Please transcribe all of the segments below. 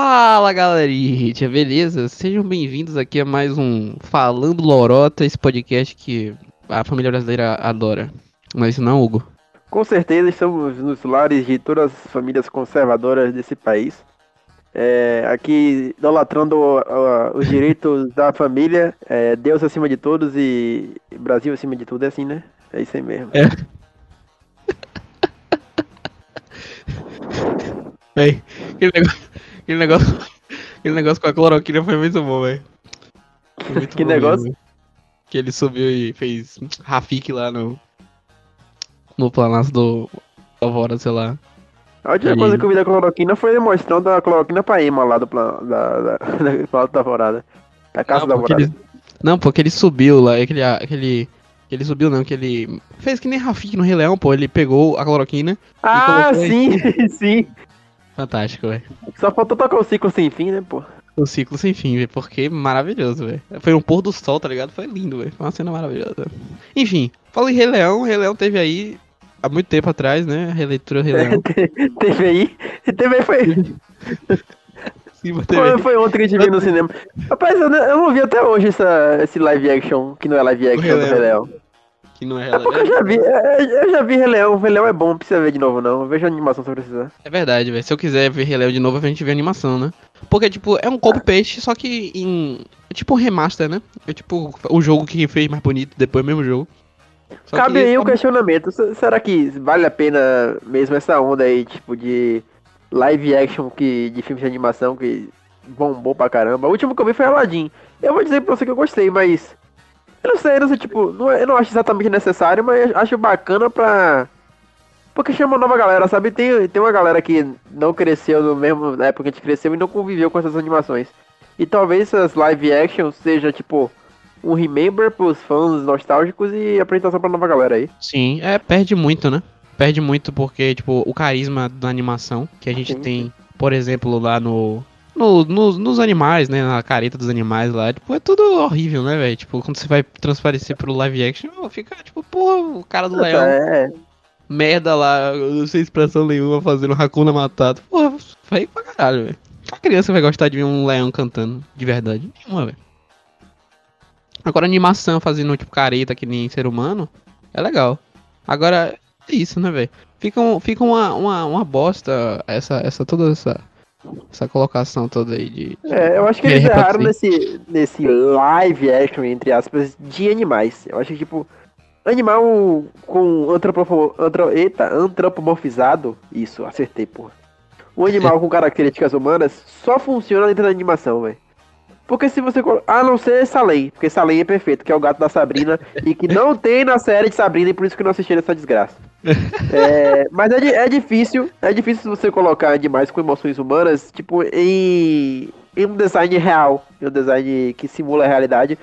Fala galerinha, beleza? Sejam bem-vindos aqui a mais um Falando Lorota, esse podcast que a família brasileira adora. Mas não, Hugo. Com certeza estamos nos lares de todas as famílias conservadoras desse país. É, aqui idolatrando os direitos da família, é, Deus acima de todos e Brasil acima de tudo, é assim, né? É isso aí mesmo. É. Véi, aquele negócio, aquele negócio, aquele negócio com a cloroquina foi muito bom, velho. Que negócio? mesmo, véi. que ele subiu e fez Rafik lá no no planaço do Alvora, sei lá. A última Aí- coisa que eu vi da cloroquina foi demonstrando a cloroquina pra Ema lá do plan, da, da, da, da Alvorada. Da Casa da Não, porque Alvorada. ele, não, porque ele subiu lá, aquele, aquele, ele subiu não, que ele fez que nem Rafik no Rei Leão, pô, ele pegou a cloroquina, Ah, sim, sim. Fantástico, velho. Só faltou tocar o ciclo sem fim, né, pô? O ciclo sem fim, velho, porque maravilhoso, velho. Foi um pôr do sol, tá ligado? Foi lindo, velho. Foi uma cena maravilhosa. Enfim, fala em Rei Leão, Rei Leão teve aí há muito tempo atrás, né? A releitura Rei Leão. teve aí. Teve aí foi. Sim, Foi, ontem que a gente viu no cinema. Rapaz, eu não, eu não vi até hoje essa, esse live action, que não é live action do Rei Leão. Que não é É porque eu já vi, é, eu já vi Rei Leão. Rei Leão é bom, não precisa ver de novo não. Eu vejo a animação se eu precisar. É verdade, velho. Se eu quiser ver Rei Leão de novo, a gente vê a animação, né? Porque, tipo, é um copy paste, só que em. É tipo um remaster, né? É tipo o jogo que fez mais bonito depois mesmo jogo. Só Cabe que- aí o questionamento. se- Será que vale a pena mesmo essa onda aí, tipo, de live action que, de filmes de animação que bombou pra caramba? O último que eu vi foi Aladdin. Eu vou dizer pra você que eu gostei, mas. Eu não sei, eu não sei, tipo, não é- eu não acho exatamente necessário, mas acho bacana pra. Porque chama uma nova galera, sabe? Tem, tem uma galera que não cresceu no mesmo na época que a gente cresceu e não conviveu com essas animações. E talvez essas live action seja, tipo, um remember pros fãs nostálgicos e apresentação pra nova galera aí. Sim, é, perde muito, né? Perde muito porque, tipo, o carisma da animação que a gente Sim, tem, por exemplo, lá no. No- nos- nos animais, né? Na careta dos animais lá, tipo, é tudo horrível, né, velho? Tipo, quando você vai transparecer pro live action, fica, tipo, pô, o cara do leão, É, merda lá, não sei expressão nenhuma, fazendo Hakuna Matata. Pô, feio pra caralho, velho. A criança vai gostar de ver um leão cantando, de verdade. Nenhuma, velho. Agora, animação fazendo, tipo, careta que nem ser humano, é legal. Agora, é isso, né, velho? Fica, um, fica uma, uma, uma bosta essa, essa, toda essa, essa colocação toda aí de... é, eu acho que eles erraram nesse, nesse live action, entre aspas, de animais. Eu acho que, tipo, animal com antropofo, antro, eita, antropomorfizado, isso, acertei, porra. Um animal com características humanas só funciona dentro da animação, velho. Porque se você. A não ser Salem, porque Salem é perfeito, que é o gato da Sabrina, e que não tem na série de Sabrina, e por isso que não assisti essa desgraça. É, mas é, é difícil, é difícil você colocar animais com emoções humanas, tipo, em, em um design real, em um design que simula a realidade.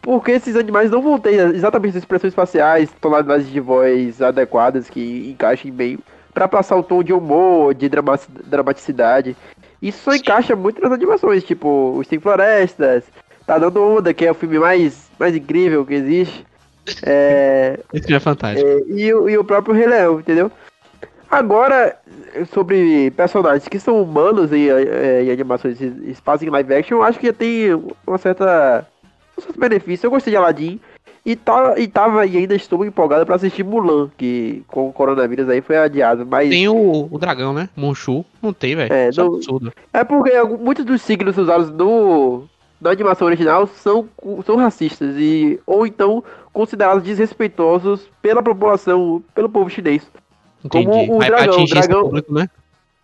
Porque esses animais não vão ter exatamente as expressões faciais, tonalidades de voz adequadas que encaixem bem pra passar o tom de humor, de drama- dramaticidade. Isso só encaixa muito nas animações, tipo, Os Tem Florestas, Tá Dando Onda, que é o filme mais, mais incrível que existe. É, Isso já é fantástico. é, e, o- e o próprio Rei Leão, entendeu? Agora, sobre personagens que são humanos em, em animações e e fazem live action, eu acho que tem uma certa, um certo benefício. Eu gostei de Aladdin e, tá, e tava e ainda estou empolgado pra assistir Mulan, que com o coronavírus aí foi adiado. Mas Tem o, o dragão, né? Monshu. Não tem, velho. É, é não- absurdo. é porque muitos dos signos usados no, na animação original são, são racistas e ou então considerados desrespeitosos pela população, pelo povo chinês. Entendi. Como o Vai dragão, esse dragão- público, né?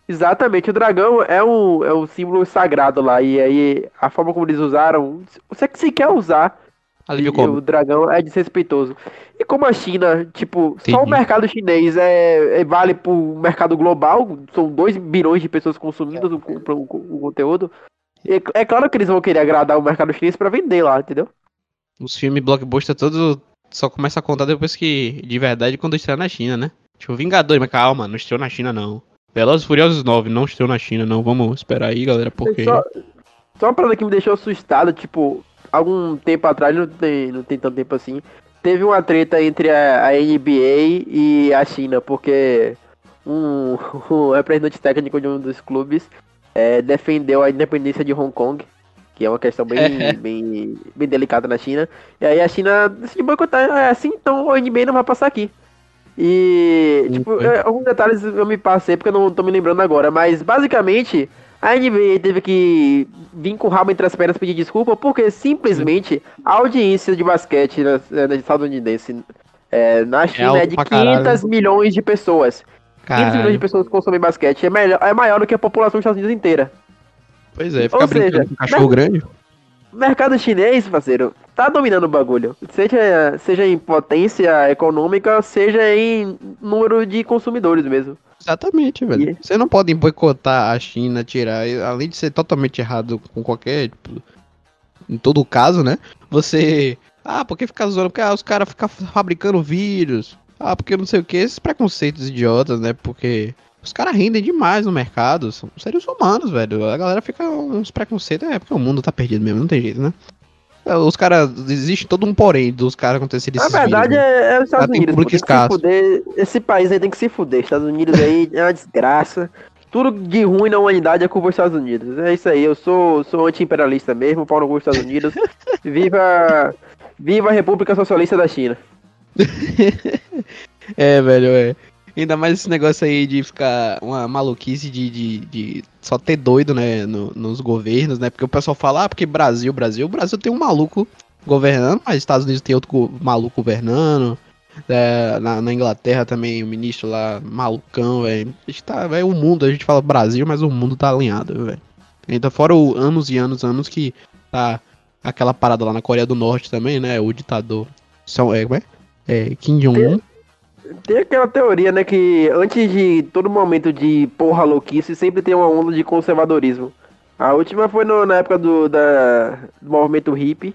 Exatamente, o dragão é um, é um símbolo sagrado lá, e aí a forma como eles usaram, você que se quer usar, Alívio e o dragão é desrespeitoso. E como a China, tipo, só o Entendi. mercado chinês é, é- vale pro mercado global, são 2 bilhões de pessoas consumindo o, o- o conteúdo, é, é claro que eles vão querer agradar o mercado chinês pra vender lá, entendeu? Os filmes blockbuster todos só começa a contar depois que, de verdade, quando estrear na China, né? Tipo, Vingadores, mas calma, não estreou na China, não. Velozes e Furiosos 9 não estreou na China, não. Vamos esperar aí, galera, porque... Só, só uma parada que me deixou assustado, tipo, algum tempo atrás, não tem, não tem tanto tempo assim, teve uma treta entre a, a NBA e a China, porque um, um representante técnico de um dos clubes é, defendeu a independência de Hong Kong, que é uma questão bem, bem, bem delicada na China. E aí a China decidiu boicotar, é assim, então o NBA não vai passar aqui. E, Sim, tipo, é, alguns detalhes eu me passei porque eu não tô me lembrando agora, mas basicamente a NBA teve que vir com o rabo entre as pernas pedir desculpa porque simplesmente a audiência de basquete na, na estadunidense é, na China é, alto de pra caralho. 500 milhões de pessoas. 500 milhões de Caralho. pessoas que consomem basquete é, melhor, é maior do que a população dos Estados Unidos inteira. Pois é, Ou fica brincando seja, com cachorro grande. O mercado chinês, parceiro, tá dominando o bagulho. Seja, seja em potência econômica, seja em número de consumidores mesmo. Exatamente, velho. E- Você não pode boicotar a China, tirar, além de ser totalmente errado com qualquer, tipo, em todo caso, né? Você, ah, porque ficar zoando, porque ah, os caras ficam fabricando vírus, ah, porque não sei o que, esses preconceitos idiotas, né? Porque os caras rendem demais no mercado, são seres humanos, velho. A galera fica uns preconceitos, é porque o mundo tá perdido mesmo, não tem jeito, né? É, Os caras, existe todo um porém dos caras acontecerem Na esses verdade, vírus, né? é, é os Estados Unidos. tem que se fuder. Esse país aí tem que se fuder. Estados Unidos aí é uma desgraça. Tudo de ruim na humanidade é culpa dos Estados Unidos. É isso aí. Eu sou, sou anti-imperialista mesmo, pau no dos Estados Unidos. Viva, viva a República Socialista da China. É, velho, é. Ainda mais esse negócio aí de ficar uma maluquice de, de, de só ter doido, né, no- nos governos, né? Porque o pessoal fala, ah, porque Brasil, Brasil, Brasil tem um maluco governando, mas Estados Unidos tem outro maluco governando. É, na, na Inglaterra também, o ministro lá, malucão, velho. Tá, velho, o mundo, a gente fala Brasil, mas o mundo tá alinhado, velho. Ainda fora o anos e anos, anos que tá aquela parada lá na Coreia do Norte também, né? O ditador. São, é, como é? É, Kim Jong-un. Tem aquela teoria, né, que antes de todo momento de porra louquice, sempre tem uma onda de conservadorismo. A última foi no- na época do, da, do movimento hippie.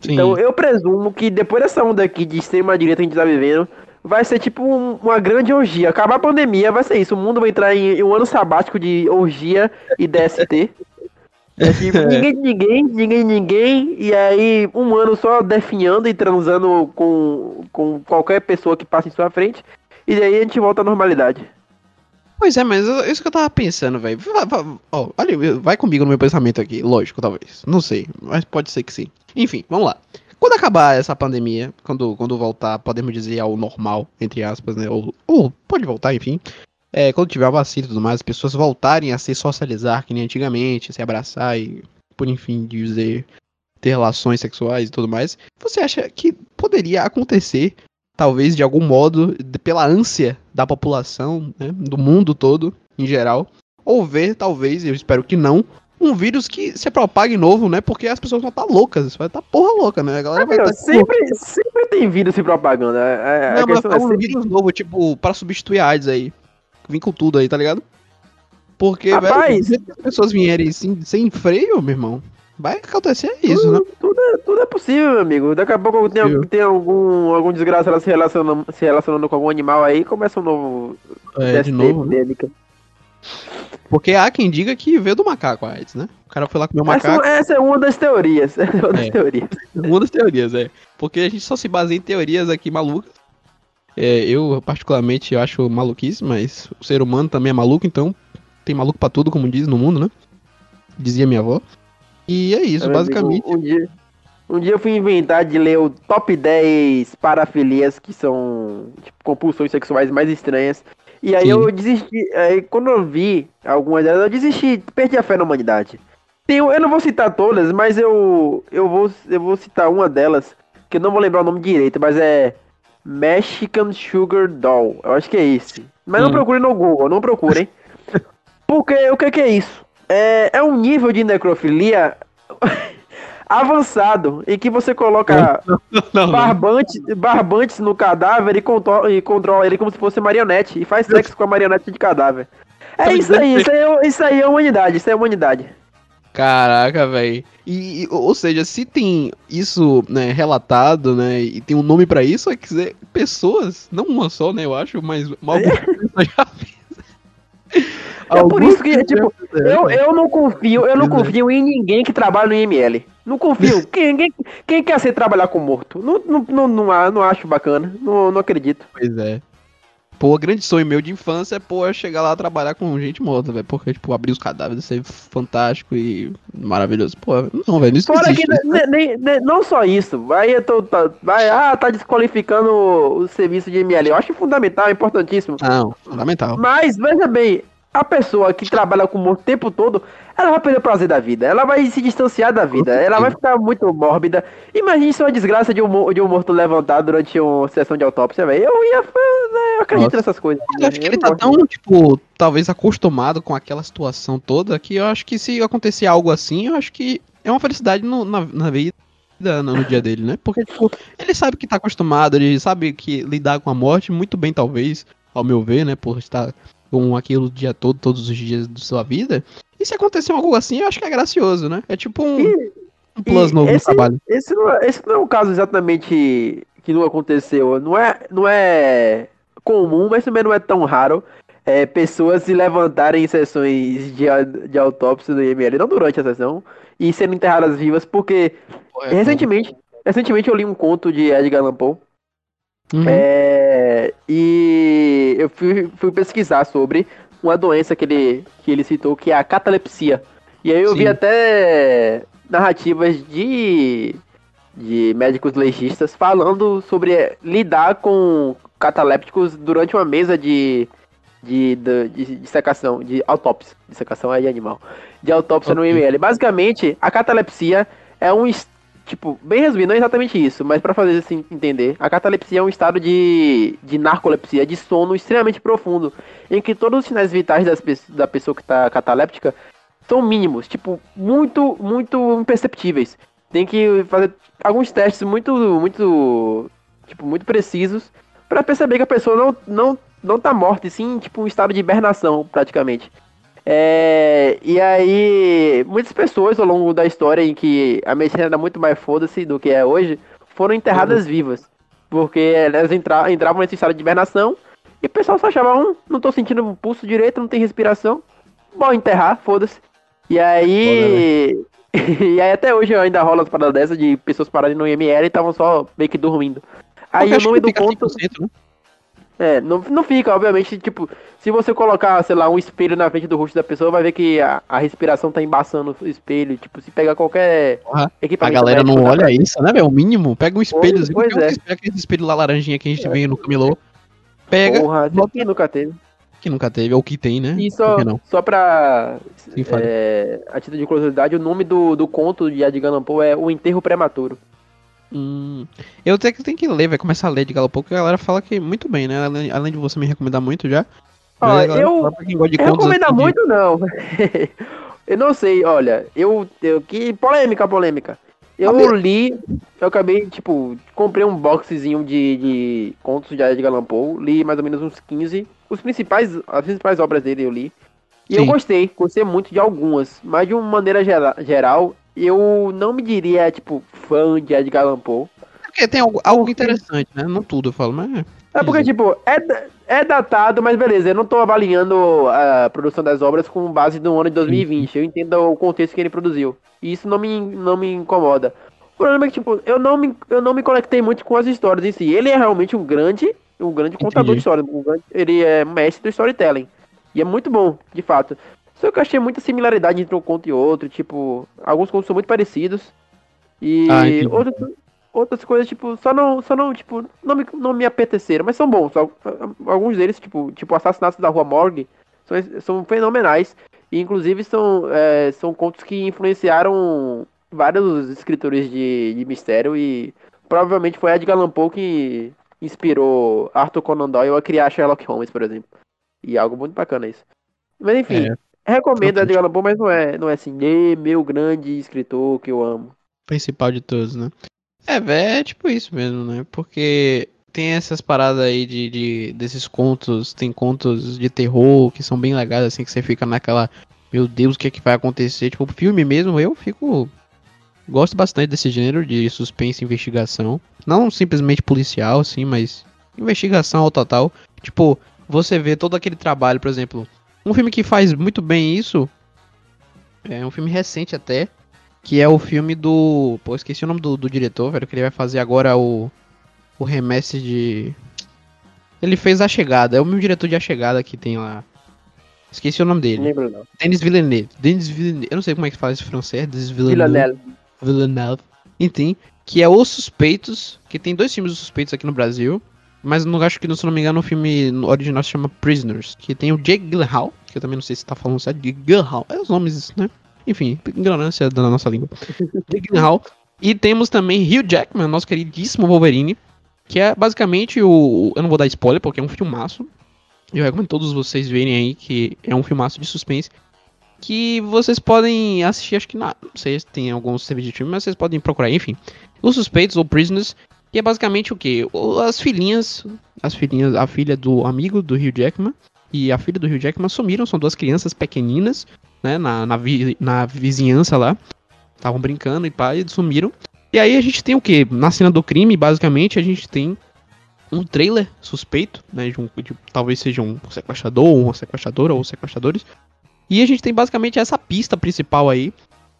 Sim. Então eu presumo que depois dessa onda aqui de extrema direita que a gente tá vivendo, vai ser tipo um- uma grande orgia. Acabar a pandemia, vai ser isso. O mundo vai entrar em, em um ano sabático de orgia e DST. É tipo, ninguém de ninguém, ninguém de ninguém, e aí um ano só definhando e transando com, com qualquer pessoa que passe em sua frente, e daí a gente volta à normalidade. Pois é, mas isso que eu tava pensando, velho. Olha, vai comigo no meu pensamento aqui, lógico, talvez. Não sei, mas pode ser que sim. Enfim, vamos lá. Quando acabar essa pandemia, quando, quando voltar, podemos dizer ao normal, entre aspas, né? Ou, ou pode voltar, enfim. É, quando tiver a vacina e tudo mais, as pessoas voltarem a se socializar que nem antigamente, se abraçar e, por enfim, dizer, ter relações sexuais e tudo mais. Você acha que poderia acontecer talvez de algum modo, de- pela ânsia da população, né, do mundo todo, em geral, ou ver, talvez, eu espero que não, um vírus que se propague novo, né, porque as pessoas vão estar loucas, vai estar porra louca, né, a galera vai Meu, estar... sempre, sempre tem vírus e propaganda. É, a Não, mas questão é um vírus novo, tipo, para substituir a AIDS aí, vim com tudo aí, tá ligado? Porque, Rapaz! velho, que as pessoas vierem sem, sem freio, meu irmão, vai acontecer isso, né? tudo, tudo, é, tudo é possível, meu amigo. Daqui a pouco tem, tem algum, algum desgraçado se relacionando, se relacionando com algum animal aí, começa um novo É, de novo, né? Porque há quem diga que veio do macaco a AIDS, né? O cara foi lá comer o Essa, macaco. essa é uma das teorias. Essa é uma das É. teorias. Uma das teorias, é. Porque a gente só se baseia em teorias aqui malucas. É, eu, particularmente, eu acho maluquice, mas o ser humano também é maluco, então tem maluco pra tudo, como diz no mundo, né? Dizia minha avó. E é isso, Meu basicamente. amigo, Um dia, um dia eu fui inventar de ler o top 10 parafilias que são tipo, compulsões sexuais mais estranhas. E aí Sim. eu desisti. Aí quando eu vi algumas delas, eu desisti, perdi a fé na humanidade. Tem, eu não vou citar todas, mas eu, eu, vou, eu vou citar uma delas, que eu não vou lembrar o nome direito, mas é Mexican Sugar Doll. Eu acho que é esse. Mas não Hum. procure no Google, não procurem. Porque o que, que é isso? É, é um nível de necrofilia avançado em que você coloca Não, não. barbantes, barbantes no cadáver e, contro- e controla ele como se fosse marionete e faz sexo com a marionete de cadáver. É Tá isso aí, isso aí, é- isso aí é humanidade, isso é humanidade. Caraca, velho. E, ou seja, se tem isso, né, relatado, né, e tem um nome pra isso, é que dizer, pessoas, não uma só, né, eu acho, mas algumas pessoas já fizeram. É por isso que, tipo, Eu, eu não confio, eu não é. confio em ninguém que trabalha no IML. Não confio. Quem, quem, quem quer ser trabalhar com morto? Não, não, não, não, não acho bacana. Não, não acredito. Pois é. Pô, o grande sonho meu de infância é, pô, chegar lá trabalhar com gente morta, velho. Porque, tipo, abrir os cadáveres ser fantástico e maravilhoso. Pô, não, velho, isso Fora existe. que ne- nem- ne- não só isso, aí eu tô, tá, vai, ah, tá desqualificando o, o serviço de ML. Eu acho fundamental, importantíssimo. Não, fundamental. Mas, veja bem, a pessoa que trabalha com morto o tempo todo, ela vai perder o prazer da vida. Ela vai se distanciar da vida. Ela vai ficar muito mórbida. Imagine só a desgraça de um, de um morto levantado durante uma sessão de autópsia, velho. Eu ia. né, Eu acredito Nossa. nessas coisas. Eu acho que ele tá tão, tipo, talvez acostumado com aquela situação toda que eu acho que se acontecer algo assim, eu acho que é uma felicidade no- na, na vida, no, no dia dele, né? Porque, tipo, ele sabe que tá acostumado, ele sabe que lidar com a morte muito bem, talvez, ao meu ver, né? Por estar com aquilo o dia todo, todos os dias da sua vida. E se acontecer algo assim, eu acho que é gracioso, né? É tipo um, E- um plus novo no esse- trabalho. Esse não, é, esse não é um caso exatamente que não aconteceu. Não é, não é comum, mas também não é tão raro. é, pessoas se levantarem em sessões de, de autópsia do IML, não durante a sessão, e serem enterradas vivas, porque É, recentemente, recentemente eu li um conto de Edgar Allan Poe, Uhum. é, e eu fui, fui pesquisar sobre uma doença que ele, que ele citou, que é a catalepsia. E aí eu vi Sim. até narrativas de, de médicos legistas falando sobre lidar com catalépticos durante uma mesa de, de, de, de dissecação, de autópsia. Dissecação é de animal. De autópsia no Ok. IML. Basicamente, a catalepsia é um Tipo, bem resumido, não é exatamente isso, mas pra fazer assim entender, a catalepsia é um estado de, de narcolepsia, de sono extremamente profundo, em que todos os sinais vitais das, da pessoa que tá cataléptica são mínimos, tipo, muito, muito imperceptíveis. Tem que fazer alguns testes muito, muito, tipo, muito precisos pra perceber que a pessoa não, não, não tá morta, e sim, tipo, um estado de hibernação, praticamente. É, e aí, muitas pessoas ao longo da história em que a medicina era muito mais foda-se do que é hoje, foram enterradas vivas. Porque elas entra, entravam nesse estado de hibernação e o pessoal só achava, um, não tô sentindo o pulso direito, não tem respiração. Bom, enterrar, foda-se. E aí. e aí até hoje ainda rola as paradas dessas de pessoas pararem no IML e estavam só meio que dormindo. Aí o nome do. 100%, né? É, não, não fica, obviamente, tipo, se você colocar, sei lá, um espelho na frente do rosto da pessoa, vai ver que a, a respiração tá embaçando o espelho, tipo, se pegar qualquer Porra, A galera não olha isso, né, velho? O mínimo. Pega um espelhozinho, pois pega, um é. espelho, aquele espelho lá laranjinha que a gente vê no camelô. Pega, Porra, bota- quem nunca teve. que nunca teve, ou que tem, né? E só, que não? só pra, Sim, é, a título de curiosidade, o nome do, do conto de Edgar Allan Poe é O Enterro Prematuro. Hum, eu tenho que, tenho que ler, vai começar a ler de Galo pouco, porque a galera fala que muito bem, né? Além, além de você me recomendar muito já. Ó, eu- quem gosta de muito, não. eu não sei, olha, eu, eu que polêmica, polêmica. Eu li, eu acabei, tipo, comprei um boxezinho de, de contos de Edgar Allan Poe, li mais ou menos uns 15, os principais, as principais obras dele eu li. E eu Sim. gostei, gostei muito de algumas, mas de uma maneira gera- geral, eu não me diria, tipo, fã de Edgar Allan Poe. Porque tem algo, algo Porque- interessante, né? Não tudo, eu falo, mas. É porque, Dizer. tipo, é, é datado, mas beleza, eu não tô avaliando a produção das obras com base no ano de 2020. Eu entendo o contexto que ele produziu. E isso não me, não me incomoda. O problema é que, tipo, eu não, me, eu não me conectei muito com as histórias em si. Ele é realmente um grande, um grande contador Entendi. de história. um grande- ele é mestre do storytelling. E é muito bom, de fato. Só que eu achei muita similaridade entre um conto e outro. Tipo, alguns contos são muito parecidos. E Ah, outros, outras coisas, tipo, só não, só não, tipo, não me, não me apeteceram, mas são bons. Al- Alguns deles, tipo, tipo Assassinatos da Rua Morgue, são, são fenomenais. E, inclusive, são, é, são contos que influenciaram vários escritores de, de mistério e provavelmente foi Edgar Allan Poe que inspirou Arthur Conan Doyle a criar Sherlock Holmes, por exemplo. E algo muito bacana isso. Mas, enfim, É, recomendo. Edgar Allan Poe, mas não é, não é assim, "Ê, meu grande escritor que eu amo. principal de todos, né? É, velho, é tipo isso mesmo, né? Porque tem essas paradas aí de, de- desses contos, tem contos de terror que são bem legais, assim, que você fica naquela, meu Deus, o que é que vai acontecer? Tipo, filme mesmo, eu fico. Gosto bastante desse gênero de suspense e investigação. Não simplesmente policial, assim, mas investigação ao total. Tipo, você vê todo aquele trabalho, por exemplo, um filme que faz muito bem isso. É um filme recente até, que é o filme do. Pô, esqueci o nome do, do diretor, velho. Que ele vai fazer agora o. O remestre de. Ele fez A Chegada, é o mesmo diretor de A Chegada que tem lá. Esqueci o nome dele. lembro não. Denis Villeneuve. Denis Villeneuve. Eu não sei como é que fala esse francês. Denis Villeneuve. Villeneuve. Enfim, que é Os Suspeitos, que tem dois filmes dos Suspeitos aqui no Brasil. Mas não acho que, se não me engano, o filme original se chama Prisoners. Que tem o Jake Gyllenhaal, que eu também não sei se tá falando certo, Jake Gyllenhaal. É os nomes, né? Enfim, ignorância da nossa língua. Jake Gyllenhaal. E temos também Hugh Jackman, nosso queridíssimo Wolverine. Que é basicamente o... Eu não vou dar spoiler, porque é um filmaço. Eu recomendo todos vocês verem aí que é um filmaço de suspense. Que vocês podem assistir, acho que na, não sei se tem alguns serviços de filme, mas vocês podem procurar, enfim. Os Suspeitos ou Prisoners, que é basicamente o que? As filhinhas, as filhinhas, a filha do amigo do Hugh Jackman e a filha do Hugh Jackman sumiram, são duas crianças pequeninas, né, na, na, vi- na vizinhança lá. Estavam brincando e e sumiram. E aí a gente tem o que? Na cena do crime, basicamente, a gente tem um trailer suspeito, né? De um, de- talvez seja um sequestrador, ou uma sequestradora, ou sequestradores. E a gente tem basicamente essa pista principal aí.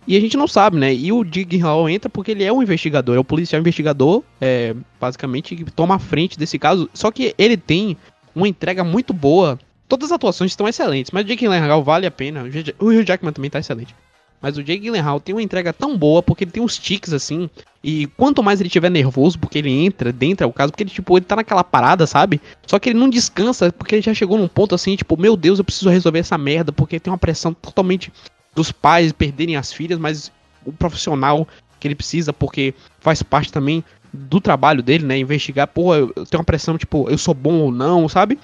E a gente não sabe, né? E o Dig Hall entra porque ele é um investigador, é o policial investigador, é, basicamente, que toma a frente desse caso. Só que ele tem uma entrega muito boa. Todas as atuações estão excelentes, mas o Jake Gyllenhaal vale a pena. O Hugh- Jackman também tá excelente. Mas o Jake Gyllenhaal tem uma entrega tão boa porque ele tem uns tiques assim. E quanto mais ele tiver nervoso, porque ele entra dentro é o caso, porque ele tipo, ele tá naquela parada, sabe? Só que ele não descansa porque ele já chegou num ponto assim, tipo, meu Deus, eu preciso resolver essa merda porque tem uma pressão totalmente dos pais perderem as filhas, mas o profissional que ele precisa porque faz parte também do trabalho dele, né? Investigar, pô, eu tenho uma pressão, tipo, eu sou bom ou não, sabe?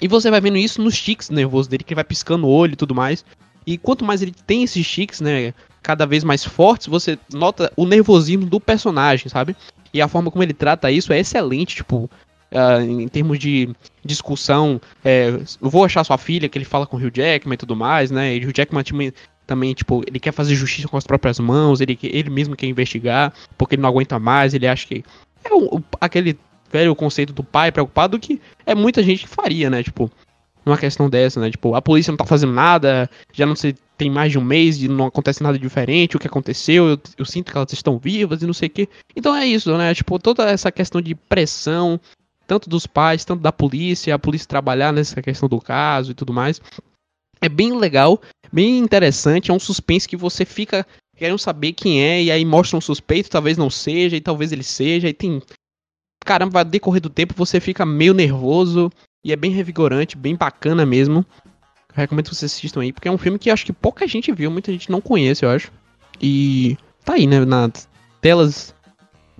E você vai vendo isso nos tiques nervosos dele, que vai piscando o olho e tudo mais. E quanto mais ele tem esses tiques, né, cada vez mais fortes, você nota o nervosismo do personagem, sabe? E a forma como ele trata isso é excelente, tipo, ah, em termos de discussão, é, eu vou achar sua filha, que ele fala com o Hugh Jackman e tudo mais, né? E o Hugh Jackman também, tipo, ele quer fazer justiça com as próprias mãos, ele, ele mesmo quer investigar, porque ele não aguenta mais, ele acha que é o- aquele velho conceito do pai preocupado que é muita gente que faria, né? Tipo, numa questão dessa, né? Tipo, a polícia não tá fazendo nada, já não sei, tem mais de um mês e não acontece nada diferente, o que aconteceu, eu, eu sinto que elas estão vivas e não sei o que. Então é isso, né? Tipo, toda essa questão de pressão, tanto dos pais, tanto da polícia, a polícia trabalhar nessa questão do caso e tudo mais. É bem legal, bem interessante, é um suspense que você fica querendo saber quem é, e aí mostra um suspeito, talvez não seja, e talvez ele seja, e tem. Caramba, vai decorrer do tempo, você fica meio nervoso, e é bem revigorante, bem bacana mesmo. Eu recomendo que vocês assistam aí, porque é um filme que acho que pouca gente viu, muita gente não conhece, eu acho. E tá aí, né, nas telas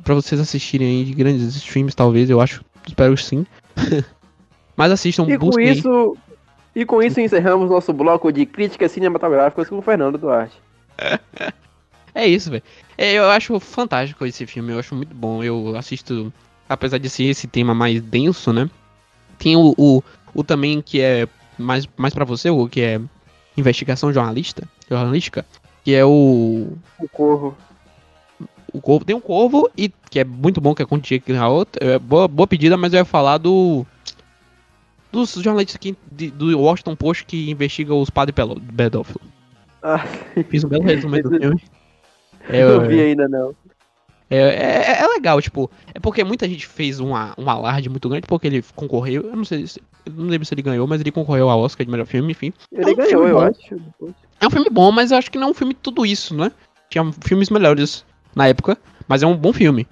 pra vocês assistirem aí de grandes streams, talvez, eu acho. Espero que sim. Mas assistam, E com busquem aí. E com isso encerramos nosso bloco de críticas cinematográficas com o Fernando Duarte. É isso, velho. É, eu acho fantástico esse filme, eu acho muito bom. Eu assisto, apesar de ser esse tema mais denso, né? Tem o, o, o também que é mais, mais para você, o que é investigação jornalista, jornalística, que é o O Corvo. o Corvo. Tem um Corvo e que é muito bom, que é com o Jake Gyllenhaal. É boa, boa pedida, mas eu ia falar do dos jornalistas aqui de- do Washington Post que investiga os padres pelo- pedófilos. Ah, Fiz um belo resumo do filme. É, não vi ainda não. É, é, é legal, tipo, é porque muita gente fez uma, um alarde muito grande porque ele concorreu, eu não sei se, não lembro se ele ganhou, mas ele concorreu ao Oscar de melhor filme, enfim. Ele É um ganhou, eu bom. acho. É um filme bom, mas eu acho que não é um filme tudo isso, né? Tinha filmes melhores na época, mas é um bom filme.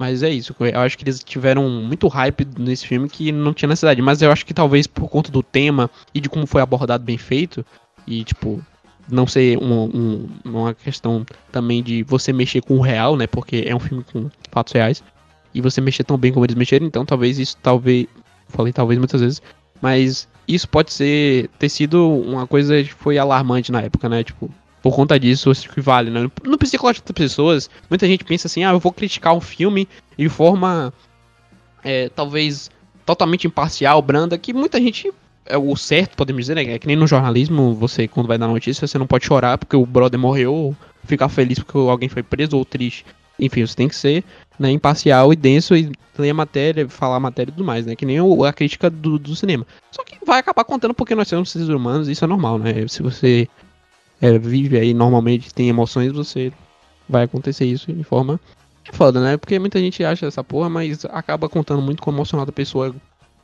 Mas é isso, eu acho que eles tiveram muito hype nesse filme que não tinha necessidade, mas eu acho que talvez por conta do tema e de como foi abordado bem feito, e tipo, não ser um- um- uma questão também de você mexer com o real, né? Porque é um filme com fatos reais. E você mexer tão bem como eles mexeram, então talvez isso talvez. Falei talvez muitas vezes. Mas isso pode ser ter sido uma coisa que foi alarmante na época, né? Tipo, por conta disso, acho que vale, né? No psicológico das pessoas, muita gente pensa assim, ah, eu vou criticar um filme de forma é, talvez totalmente imparcial, branda, que muita gente é o certo, podemos dizer, né? É que nem no jornalismo, você, quando vai dar notícia, você não pode chorar porque o brother morreu, ou ficar feliz porque alguém foi preso, ou triste. Enfim, você tem que ser né, imparcial e denso e ler a matéria, falar a matéria e tudo mais, né? Que nem a crítica do, do cinema. Só que vai acabar contando porque nós somos seres humanos isso é normal, né? Se você é, vive aí normalmente, tem emoções, você vai acontecer isso de forma. É foda, né? Porque muita gente acha essa porra, mas acaba contando muito com o emocional da pessoa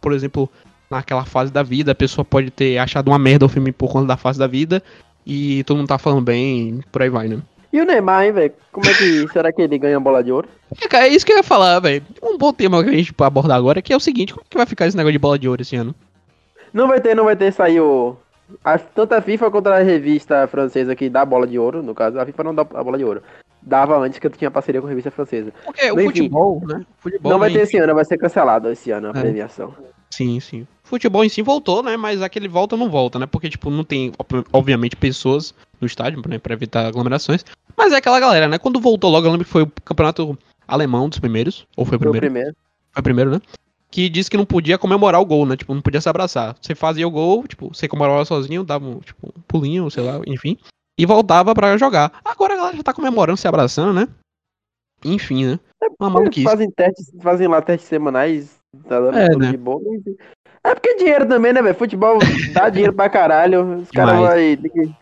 por exemplo, naquela fase da vida, a pessoa pode ter achado uma merda o filme por conta da fase da vida e todo mundo tá falando bem, por aí vai, né? E o Neymar, hein, velho? Como é que. será que ele ganha a bola de ouro? É, cara, é isso que eu ia falar, velho. Um bom tema que a gente pode abordar agora que é o seguinte: como que vai ficar esse negócio de bola de ouro esse ano? Não vai ter, não vai ter saiu. A, tanto a FIFA quanto a revista francesa que dá bola de ouro, no caso, a FIFA não dá a bola de ouro. Dava antes que eu tinha parceria com a revista francesa. Porque o Enfim, futebol, né? Futebol não vai ter esse ano, vai ser cancelado esse ano a É. premiação. Sim, sim. Futebol em si voltou, né? Mas aquele volta não volta, né? Porque, tipo, não tem, ob- obviamente, pessoas no estádio, né? Pra evitar aglomerações. Mas é aquela galera, né? Quando voltou logo, eu lembro que foi o campeonato alemão dos primeiros. Ou foi o Foi o primeiro? primeiro. Foi o primeiro, né? Que disse que não podia comemorar o gol, né? Tipo, não podia se abraçar. Você fazia o gol, tipo, você comemorava sozinho, dava um, tipo, um pulinho, sei lá, enfim. E voltava pra jogar. Agora a galera já tá comemorando, se abraçando, né? Enfim, né? Uma maluquice. Fazem testes, fazem lá testes semanais, tá dando É, né? de boa. enfim. É porque dinheiro também, né, velho? Futebol dá dinheiro pra caralho. Os caras Demais. vai ter que,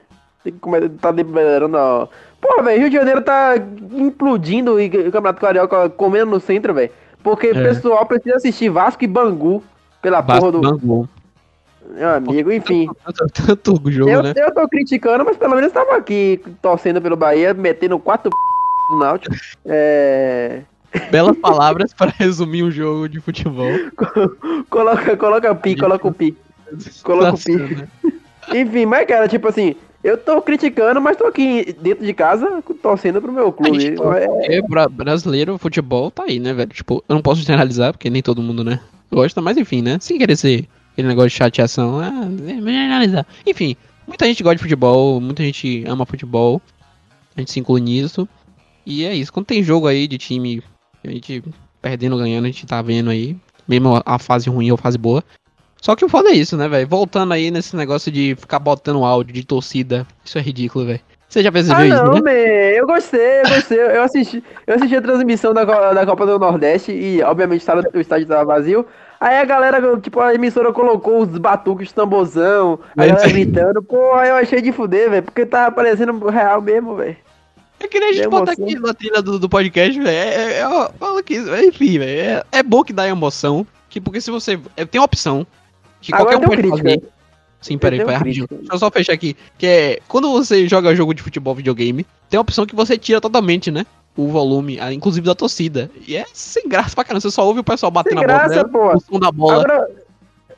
tem que comer, tá liberando, ó. Porra, velho, Rio de Janeiro tá implodindo e o Campeonato Carioca comendo no centro, velho. Porque o É. pessoal precisa assistir Vasco e Bangu pela porra Vasco do Bangu. meu amigo, enfim. Tanto, tanto jogo, Eu, né? eu tô criticando, mas pelo menos tava aqui torcendo pelo Bahia, metendo quatro p... do Náutico. É... Belas palavras para resumir um jogo de futebol. Coloca, coloca o pi, coloca o pi. Coloca o pi. Enfim, mas cara, tipo assim, eu tô criticando, mas tô aqui dentro de casa torcendo pro meu clube. gente, É, brasileiro, futebol tá aí, né, velho? Tipo, eu não posso generalizar, porque nem todo mundo, né, gosta, mas enfim, né? Sem querer ser aquele negócio de chateação, ah, é, generalizar. Enfim, muita gente gosta de futebol, muita gente ama futebol, a gente se inclui nisso. E é isso, quando tem jogo aí de time, a gente perdendo ou ganhando, a gente tá vendo aí, mesmo a- a fase ruim ou a fase boa. Só que o foda é isso, né, velho? Voltando aí nesse negócio de ficar botando áudio de torcida, isso é ridículo, velho. Você já percebeu Ah, isso, não, né? man, eu gostei, eu gostei. Eu assisti, eu assisti a transmissão da, da Copa do Nordeste e, obviamente, estádio- o estádio tava vazio. Aí a galera, tipo, a emissora colocou os batuques, tambozão, a É, galera gritando. Pô, aí eu achei de fuder, velho, porque tava parecendo real mesmo, velho. Eu queria a gente botar aqui na trilha do, do podcast, velho. É, é, é, velho. enfim, velho. É, é bom que dá emoção. Que porque se você. é, tem uma opção. Que Agora qualquer um pode crítica. fazer. Sim, peraí, um rapidinho. Deixa eu só fechar aqui. Que é. Quando você joga jogo de futebol videogame, tem a opção que você tira totalmente, né? O volume, ah, inclusive da torcida. E é sem graça pra caramba. Você só ouve o pessoal batendo na bola. graça, né? pô. O som da bola. Agora,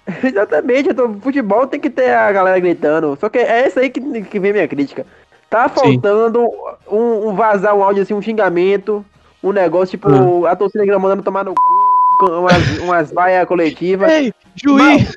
exatamente, então, futebol tem que ter a galera gritando. Só que é essa aí que, que vem minha crítica. Tá faltando um, um vazar um áudio assim, um xingamento, um negócio tipo Hum. a torcida mandando tomar no c... umas, umas vaias coletivas. Ei, juiz!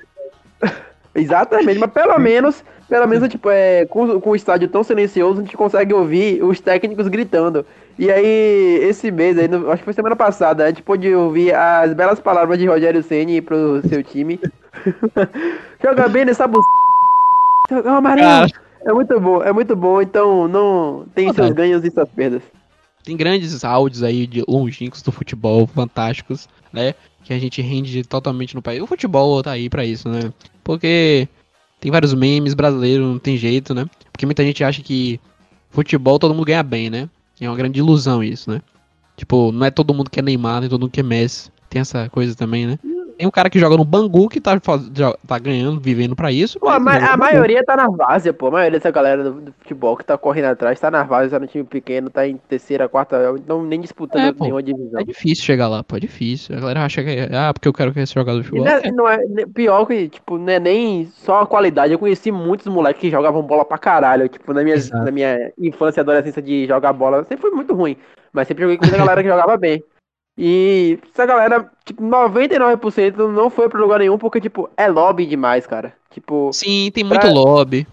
Exatamente, mas pelo menos, pelo menos, tipo, é, com, com o estádio tão silencioso, a gente consegue ouvir os técnicos gritando. E aí, esse mês aí, no- acho que foi semana passada, a gente pôde ouvir as belas palavras de Rogério Ceni pro seu time. Joga bem nessa bu... Joga amarelo. Cara. É muito bom, é muito bom, então não tem seus Verdade. ganhos e suas perdas. Tem grandes áudios aí de longínquos do futebol, fantásticos, né? Que a gente rende totalmente no país. O futebol tá aí pra isso, né? Porque tem vários memes brasileiros, não tem jeito, né? Porque muita gente acha que futebol todo mundo ganha bem, né? É uma grande ilusão isso, né? Tipo, não é todo mundo que é Neymar, nem todo mundo que é Messi. Tem essa coisa também, né? Tem um cara que joga no Bangu que tá, tá ganhando, vivendo pra isso. Pô, a, ma- joga a maioria tá na várzea, pô. A maioria dessa galera do, do futebol que tá correndo atrás tá na várzea, tá no time pequeno, tá em terceira, quarta, então nem disputando É, pô. nenhuma divisão. É difícil chegar lá, pô, é difícil. A galera acha que é, ah, porque eu quero que esse jogador de futebol. não é, não é- ne- pior que, tipo, não é nem só a qualidade. Eu conheci muitos moleques que jogavam bola pra caralho. Tipo, na minha, Exato. na minha infância e adolescência de jogar bola, sempre foi muito ruim. Mas sempre joguei com muita galera que jogava bem. E essa galera, tipo, 99% não foi pra lugar nenhum porque, tipo, é lobby demais, cara. Tipo, Sim, tem muito Pra- lobby.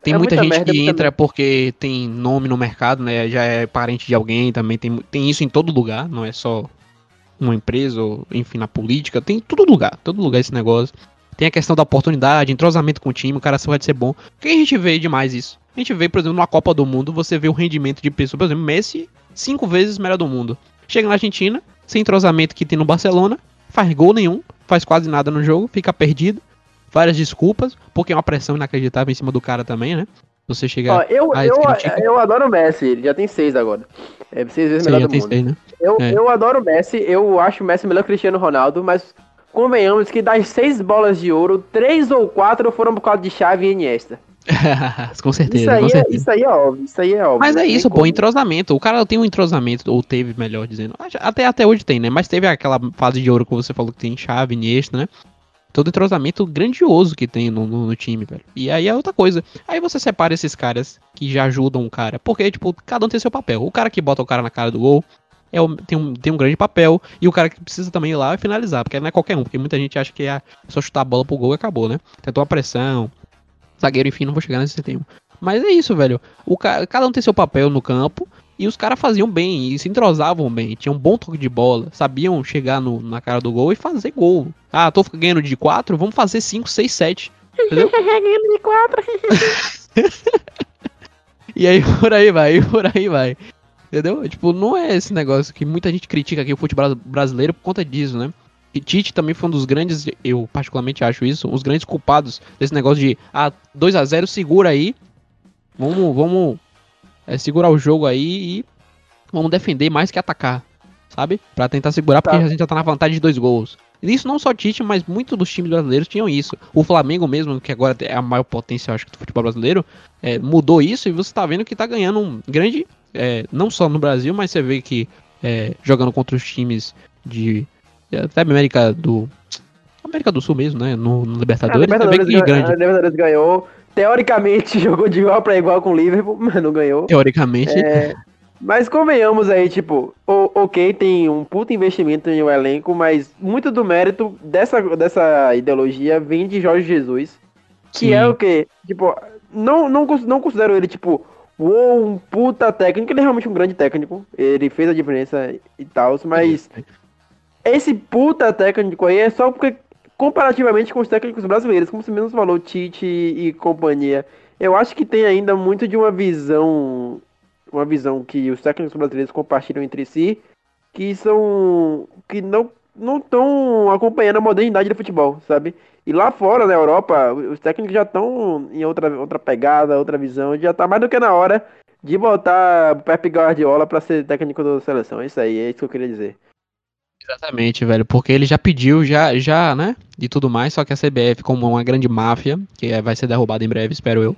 Tem É muita muita gente merda, que muita entra porque tem nome no mercado, né? Já é parente de alguém também. Tem, tem isso em todo lugar, não é só uma empresa, ou, enfim, na política. Tem em todo lugar, todo lugar esse negócio. Tem a questão da oportunidade, entrosamento com o time, o cara só vai ser bom. Porque a gente vê demais isso. A gente vê, por exemplo, numa Copa do Mundo, você vê o rendimento de pessoas. Por exemplo, Messi, cinco vezes melhor do mundo. Chega na Argentina, sem entrosamento que tem no Barcelona, faz gol nenhum, faz quase nada no jogo, fica perdido. Várias desculpas, porque é uma pressão inacreditável em cima do cara também, né? Você chega. ó, eu, Ah, eu, eu adoro o Messi, ele já tem seis agora. É seis vezes Você melhor do mundo. seis, né? Eu, É. eu adoro o Messi, eu acho o Messi melhor que o Cristiano Ronaldo, mas convenhamos que das seis bolas de ouro, três ou quatro foram por causa de Chave e Iniesta. com certeza, Isso aí, com é, certeza. isso aí é óbvio, isso aí é óbvio. Mas é isso, pô, como. entrosamento. O cara tem um entrosamento, ou teve, melhor dizendo. Até, até hoje tem, né? Mas teve aquela fase de ouro que você falou que tem chave, Iniesta, né? Todo entrosamento grandioso que tem no, no, no time, velho. E aí é outra coisa. Aí você separa esses caras que já ajudam o cara. Porque, tipo, cada um tem seu papel. O cara que bota o cara na cara do gol é tem, um, tem um grande papel. E o cara que precisa também ir lá e finalizar. Porque não é qualquer um. Porque muita gente acha que é só chutar a bola pro gol e acabou, né? Tentou uma pressão. Zagueiro, enfim, não vou chegar nesse tema. Mas é isso, velho. O ca- cada um tem seu papel no campo. E os caras faziam bem, e se entrosavam bem, tinham um bom toque de bola, sabiam chegar no- na cara do gol e fazer gol. Ah, tô ganhando de 4, vamos fazer 5, 6, 7. Entendeu? Ganhando de quatro. E aí por aí vai, e por aí vai. Entendeu? Tipo, não é esse negócio que muita gente critica aqui o futebol brasileiro por conta disso, né? E Tite também foi um dos grandes, eu particularmente acho isso, os grandes culpados desse negócio de, ah, 2 a 0 segura aí, vamos, vamos é, segurar o jogo aí e vamos defender mais que atacar, sabe? Pra tentar segurar, porque Tá. a gente já tá na vantagem de dois gols. E isso não só Tite, mas muitos dos times brasileiros tinham isso. O Flamengo mesmo, que agora é a maior potência, eu acho, do futebol brasileiro, é, mudou isso e você tá vendo que tá ganhando um grande, é, não só no Brasil, mas você vê que é, jogando contra os times de até América do América do Sul mesmo, né? No, no A Libertadores, você vê Libertadores, que ganhou- grande, a Libertadores ganhou. Teoricamente jogou de igual pra igual com o Liverpool, mas não ganhou. teoricamente. É, mas convenhamos aí, tipo, o- ok, tem um puto investimento em um elenco, mas muito do mérito dessa, dessa ideologia vem de Jorge Jesus. Que Sim. é o quê? Tipo, não, não, não considero ele, tipo, uou, um puta técnico. Ele é realmente um grande técnico. Ele fez a diferença e tal, mas esse puta técnico aí é só porque, comparativamente com os técnicos brasileiros, como você mesmo falou, Tite e companhia, eu acho que tem ainda muito de uma visão, uma visão que os técnicos brasileiros compartilham entre si, que são, que não não estão acompanhando a modernidade do futebol, sabe? E lá fora, na Europa, os técnicos já estão em outra, outra pegada, outra visão, já tá mais do que na hora de botar Pep Guardiola para ser técnico da seleção. É isso aí, é isso que eu queria dizer. Exatamente, velho, porque ele já pediu, já, já, né, e tudo mais, só que a CBF, como uma grande máfia, que é- vai ser derrubada em breve, espero eu,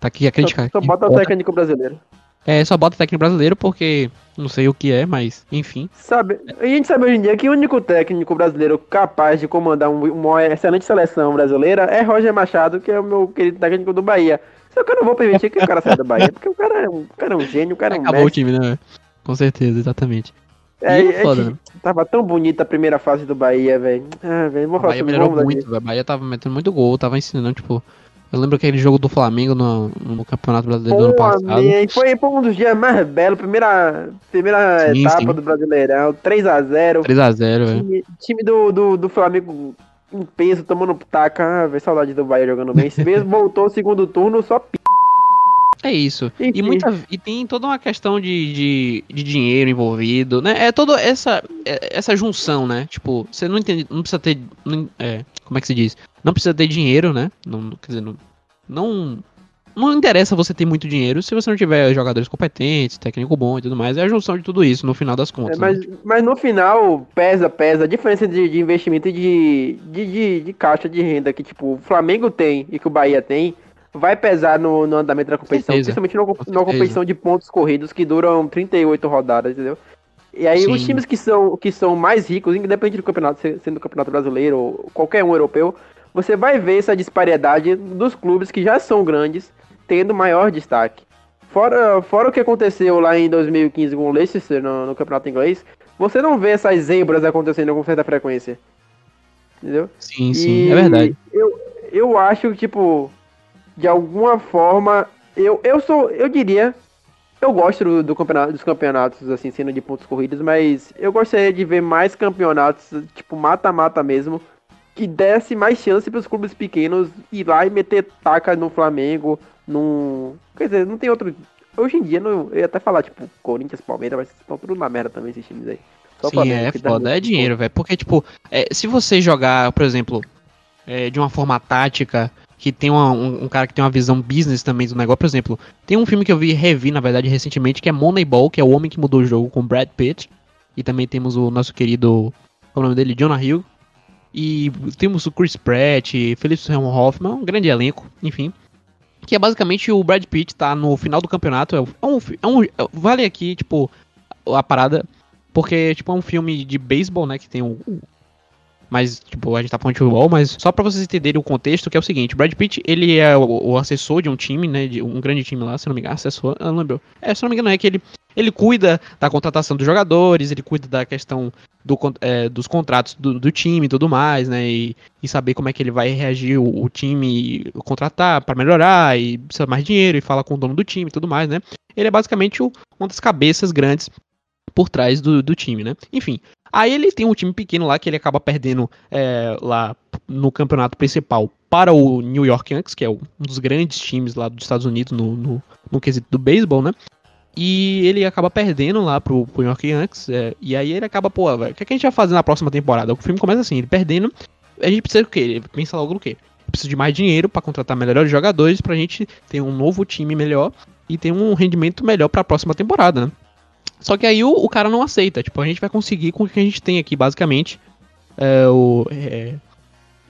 tá aqui a crítica. Só, só bota o técnico brasileiro. É, só bota técnico brasileiro porque não sei o que é, mas enfim. Sabe, a gente sabe hoje em dia que o único técnico brasileiro capaz de comandar um- uma excelente seleção brasileira é Roger Machado, que é o meu querido técnico do Bahia. Só que eu não vou permitir que o cara saia do Bahia, porque o cara é um, o cara é um gênio, o cara é um Acabou o mestre. time, né? Com certeza, exatamente. É, é foda, né? Tava tão bonita a primeira fase do Bahia, velho. Ah, velho, Bahia melhorou muito, velho. o Bahia tava metendo muito gol, tava ensinando, tipo. Eu lembro aquele jogo do Flamengo no, no Campeonato Brasileiro do ano Pô, passado. man, foi, foi um dos dias mais belos, primeira, primeira Sim, etapa sim. do Brasileirão, 3x0. 3x0, velho. Time, time do, do, do Flamengo em peso, tomando taca. Ah, saudade do Bahia jogando bem. Esse mesmo voltou o segundo turno, só p... É isso. E, muita, e tem toda uma questão de, de, de dinheiro envolvido, né? É toda essa, é- essa junção, né? Tipo, você não entende, não precisa ter. não- é, como é que se diz? Não precisa ter dinheiro, né? Não, quer dizer, não, não. Não interessa você ter muito dinheiro se você não tiver jogadores competentes, técnico bom e tudo mais. É a junção de tudo isso no final das É, contas. mas, né? mas no final, pesa, pesa. A diferença de, de investimento e de, de, de, de caixa de renda que, tipo, o Flamengo tem e que o Bahia tem, vai pesar no, no andamento da competição. certeza. Principalmente numa, competição de pontos corridos que duram 38 rodadas, entendeu? E aí os Sim. times que são, que são mais ricos, independente do campeonato, se- sendo o campeonato brasileiro ou qualquer um europeu, você vai ver essa disparidade dos clubes que já são grandes, tendo maior destaque. Fora, fora o que aconteceu lá em 2015 com o Leicester no, no campeonato inglês, você não vê essas zebras acontecendo com certa frequência. Entendeu? Sim, sim, E é verdade. Eu, eu acho que, tipo, de alguma forma, eu, eu sou, eu diria, eu gosto do, do campeonato, dos campeonatos, assim, sendo de pontos corridos, mas eu gostaria de ver mais campeonatos, tipo, mata-mata mesmo, que desse mais chance para os clubes pequenos ir lá e meter taca no Flamengo, num... Quer dizer, não tem outro... Hoje em dia, não, eu ia até falar, tipo, Corinthians, Palmeiras, mas estão tudo na merda também esses times aí. Só Sim, Flamengo é foda, é dinheiro, velho. Porque, tipo, é, se você jogar, por exemplo, é, de uma forma tática, que tem uma- um, um cara que tem uma visão business também do negócio, por exemplo, tem um filme que eu vi, revi, na verdade, recentemente, que é Moneyball, que é o homem que mudou o jogo com Brad Pitt. E também temos o nosso querido, qual é o nome dele? Jonah Hill. E temos o Chris Pratt, Felix Seymour Hoffman, um grande elenco, enfim. Que é basicamente o Brad Pitt tá no final do campeonato. É um, é um, é vale aqui, tipo, a parada. Porque, tipo, é um filme de beisebol, né? Que tem o, o mas, tipo, a gente tá falando de futebol, mas só pra vocês entenderem o contexto, que é o seguinte, o Brad Pitt, ele é o, o, assessor de um time, né, de um grande time lá, se não me engano, assessor, eu não lembro. É, se não me engano, é que ele, ele cuida da contratação dos jogadores, ele cuida da questão do, é, dos contratos do, do, time e tudo mais, né, e, e, saber como é que ele vai reagir o, o time contratar para melhorar, e precisa mais dinheiro, e fala com o dono do time e tudo mais, né. Ele é basicamente o, uma das cabeças grandes por trás do, do time, né. Enfim, Aí ele tem um time pequeno lá que ele acaba perdendo é, lá no campeonato principal para o New York Yankees, que é um dos grandes times lá dos Estados Unidos no, no, no quesito do beisebol, né? E ele acaba perdendo lá pro, pro New York Yankees. É, e aí ele acaba, pô, o que, é que a gente vai fazer na próxima temporada? O filme começa assim, ele perdendo. A gente precisa do quê? Ele pensa logo no quê? Precisa de mais dinheiro para contratar melhores jogadores pra gente ter um novo time melhor e ter um rendimento melhor para a próxima temporada, né? Só que aí o, o, cara não aceita. Tipo, a gente vai conseguir com o que a gente tem aqui, basicamente. É, o, é,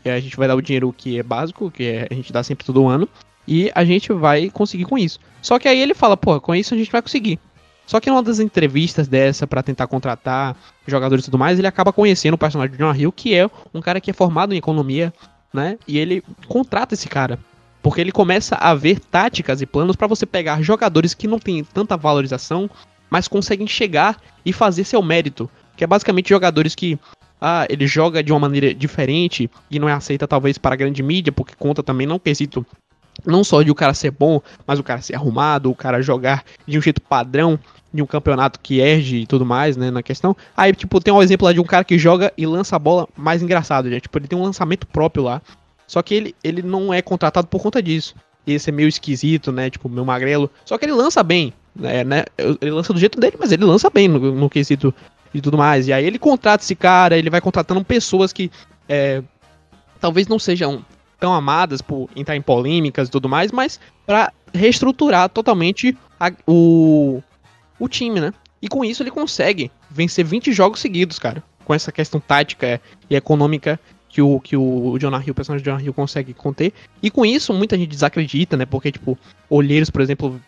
a gente vai dar o dinheiro que é básico, que é, a gente dá sempre todo ano. E a gente vai conseguir com isso. Só que aí ele fala, pô, com isso a gente vai conseguir. Só que numa das entrevistas dessa para tentar contratar jogadores e tudo mais, ele acaba conhecendo o personagem de John Hill, que é um cara que é formado em economia, né? E ele contrata esse cara. Porque ele começa a ver táticas e planos para você pegar jogadores que não têm tanta valorização mas conseguem chegar e fazer seu mérito. Que é basicamente jogadores que ah, ele joga de uma maneira diferente e não é aceita talvez para a grande mídia, porque conta também não quesito não só de o cara ser bom, mas o cara ser arrumado, o cara jogar de um jeito padrão de um campeonato que erge e tudo mais, né, na questão. Aí, tipo, tem um exemplo lá de um cara que joga e lança a bola mais engraçado, gente. Tipo, ele tem um lançamento próprio lá. Só que ele, ele não é contratado por conta disso. Esse é meio esquisito, né, tipo, meio magrelo. Só que ele lança bem. É, né? Ele lança do jeito dele, mas ele lança bem no, no quesito e tudo mais. E aí ele contrata esse cara, ele vai contratando pessoas que é, talvez não sejam tão amadas por entrar em polêmicas e tudo mais, mas para reestruturar totalmente a, o, o time, né? E com isso ele consegue vencer 20 jogos seguidos, cara. Com essa questão tática e econômica que o, que o Jonah Hill, o personagem de Jonah Hill consegue conter. E com isso muita gente desacredita, né? Porque, tipo, olheiros, por exemplo,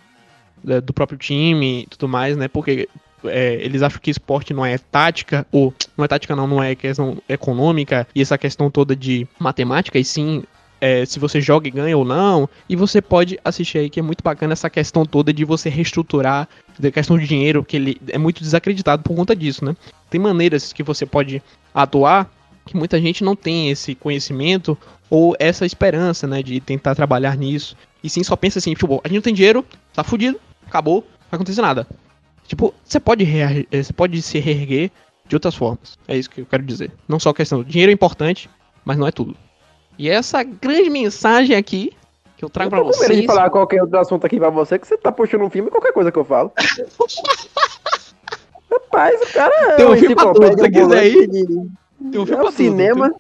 do próprio time e tudo mais, né? Porque é, eles acham que esporte não é tática, ou não é tática não, não é questão econômica, e essa questão toda de matemática, e sim é, se você joga e ganha ou não. E você pode assistir aí, que é muito bacana essa questão toda de você reestruturar, da questão de dinheiro, que ele é muito desacreditado por conta disso, né? Tem maneiras que você pode atuar que muita gente não tem esse conhecimento ou essa esperança, né, de tentar trabalhar nisso. E sim, só pensa assim, tipo, a gente não tem dinheiro, tá fudido, acabou, não vai acontecer nada. Tipo, você pode, eh, você pode se reerguer de outras formas. É isso que eu quero dizer. Não só a questão do dinheiro é importante, mas não é tudo. E essa grande mensagem aqui que eu trago eu pra vocês. Eu de falar qualquer outro assunto aqui pra você, que você tá puxando um filme qualquer coisa que eu falo. Rapaz, o cara Tem um filme pra tudo, se quiser aí. Tem um filme é o cinema.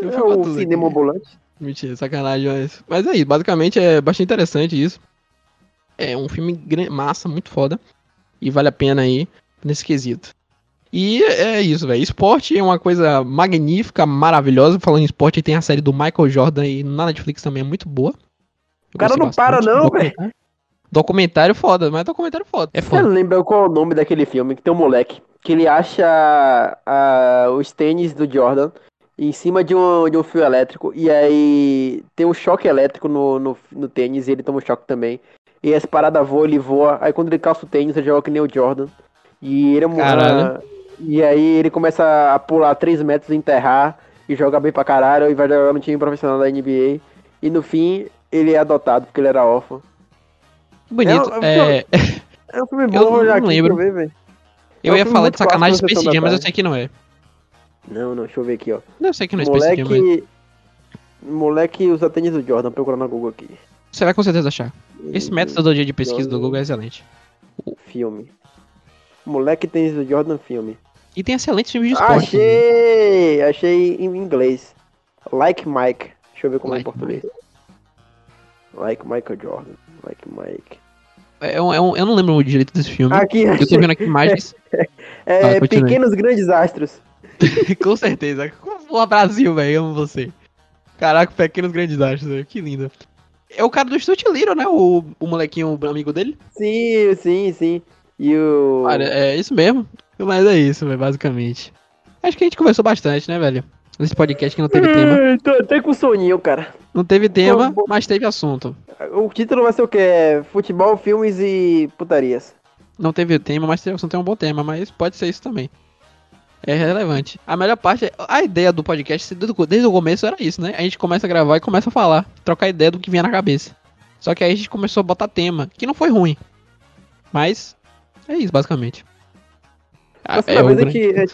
Tem um é o cinema ambulante. Mentira, sacanagem, mas... Mas é isso, basicamente é bastante interessante isso. É um filme massa, muito foda. E vale a pena aí nesse quesito. E é isso, velho. Esporte é uma coisa magnífica, maravilhosa. Falando em esporte, tem a série do Michael Jordan aí na Netflix também, é muito boa. o cara não bastante. para, não, velho. Documentário foda, mas documentário foda. É foda. Você lembra qual é o nome daquele filme que tem um moleque que ele acha uh, os tênis do Jordan em cima de um, de um fio elétrico e aí tem um choque elétrico no, no, no tênis e ele toma um choque também. E essa parada voa, ele voa. Aí quando ele calça o tênis, ele joga que nem o Jordan. E ele é uh, E aí ele começa a pular 3 metros, enterrar e joga bem pra caralho e vai jogar no time profissional da NBA. E no fim, ele é adotado porque ele era órfão. Bonito. É, é... é um filme bom, eu já não lembro. Ver, eu ia falar de sacanagem Space Jam, mas eu sei que não é. Não, não, deixa eu ver aqui, ó. Não, eu sei que não é Moleque... Space Jam. Mas... Moleque usa tênis do Jordan, procurando na Google aqui. Você vai com certeza achar. Esse método do dia de pesquisa do Google é excelente. Filme. Moleque tênis do Jordan filme. E tem excelentes filmes de esporte. Achei! Né? Achei em inglês. Like Mike. Deixa eu ver como like é em português. Mike. Like Michael Jordan. Like Mike. É um, é um, eu não lembro direito desse filme. Aqui, eu tô vendo aqui imagens. é, ah, Pequenos Grandes Astros. com certeza. Boa, Brasil, velho. Amo você. Caraca, pequenos grandes astros, velho. Que lindo. É o cara do Stuart Little, né? O, o molequinho, o amigo dele. Sim, sim, sim. E o. É isso mesmo. Mas é isso, velho, basicamente. Acho que a gente conversou bastante, né, velho? Nesse podcast que não teve tema. Hum, Tô até com soninho, cara. Não teve tema, mas teve assunto. O título vai ser o quê? Futebol, filmes e putarias. Não teve tema, mas teve assunto é um bom tema, mas pode ser isso também. É relevante. A melhor parte, é- a ideia do podcast desde o- começo era isso, né? A gente começa a gravar e começa a falar, trocar ideia do que vinha na cabeça. Só que aí a gente começou a botar tema, que não foi ruim. Mas é isso, basicamente. Ah, Mas é uma o vez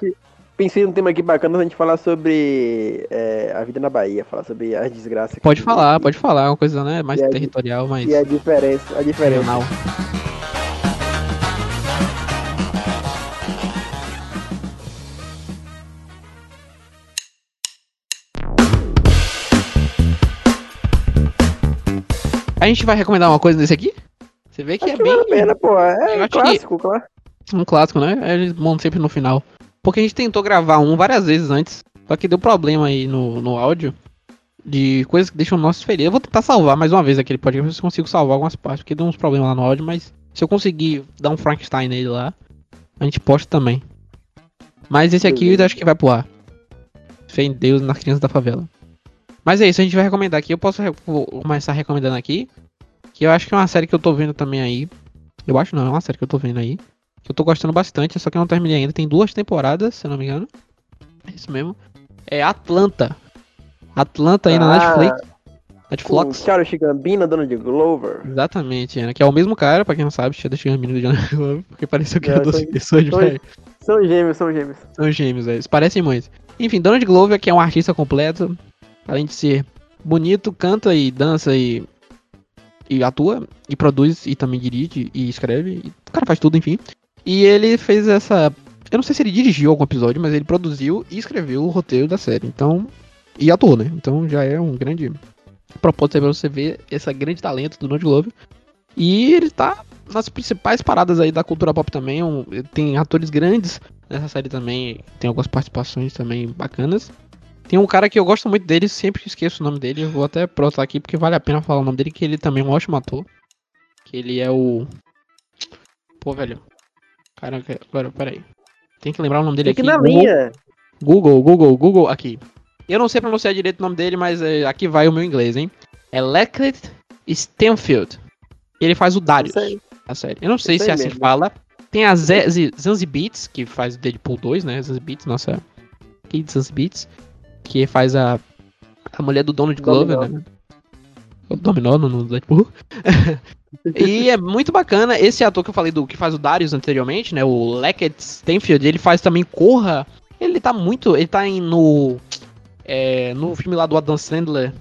pensei num tema aqui bacana a gente falar sobre é, a vida na Bahia, falar sobre as desgraças. Pode falar, pode falar, é uma coisa né, mais territorial, mais E a diferença, a diferença. regional. A gente vai recomendar uma coisa desse aqui? Você vê que Acho é que vale a bem pena, pô. É acho clássico, claro. um clássico, né? Eles montam sempre no final. Porque a gente tentou gravar um várias vezes antes, só que deu problema aí no, no áudio de coisas que deixam o nosso feliz. Eu vou tentar salvar mais uma vez aquele podcast, ver se eu consigo salvar algumas partes, porque deu uns problemas lá no áudio, mas se eu conseguir dar um Frankenstein nele lá, a gente posta também. Mas esse aqui eu acho que vai pro ar. Fé em Deus nas crianças da favela. Mas é isso, a gente vai recomendar aqui. Eu posso re- começar recomendando aqui. Que eu acho que é uma série que eu tô vendo também aí. Eu acho não, é uma série que eu tô vendo aí. Que eu tô gostando bastante, só que eu não terminei ainda. Tem duas temporadas, se eu não me engano. É isso mesmo. É Atlanta. Atlanta aí na Ah, Netflix. Com Netflix. Charles Gambino, dona de Glover. Exatamente, Ana, que é o mesmo cara, pra quem não sabe, deixado menino de John Glover, porque pareceu que É, eram duas são- pessoas são- diferentes. São gêmeos, são gêmeos. São gêmeos, eles parecem muito. Enfim, Donald Glover, que é um artista completo, além de ser bonito, canta e dança e, e atua, e produz, e também dirige, e escreve, e o cara faz tudo, enfim. E ele fez essa. Eu não sei se ele dirigiu algum episódio, mas ele produziu e escreveu o roteiro da série. Então. E atuou, né? Então já é um grande propósito pra você ver esse grande talento do Donald Glover. E ele tá nas principais paradas aí da cultura pop também. um- tem atores grandes nessa série também. Tem algumas participações também bacanas. Tem um cara que eu gosto muito dele, sempre esqueço o nome dele. Eu vou até protar aqui porque vale a pena falar o nome dele, que ele também é um ótimo ator. Que ele é o. Pô, velho. Caraca, agora, peraí. Tem que lembrar o nome dele Fique aqui. na Google, linha. Google, Google, Google, aqui. Eu não sei pronunciar direito o nome dele, mas é, aqui vai o meu inglês, hein? É Leckett Stanfield. Ele faz o Darius a série. Eu não sei Isso se é aí assim mesmo. que fala. Tem a Zanzi Beats, que faz o Deadpool 2, né? Zanzi Beats, nossa. Kate Zanzi Beats. Que faz a, a mulher do Donald Glover, Dominó. né? O Dominó no Deadpool. e é muito bacana. Esse ator que eu falei do que faz o Darius anteriormente, né? O Leckett Stanfield, ele faz também Corra. Ele tá muito. Ele tá em, no. é, no filme lá do Adam Sandler.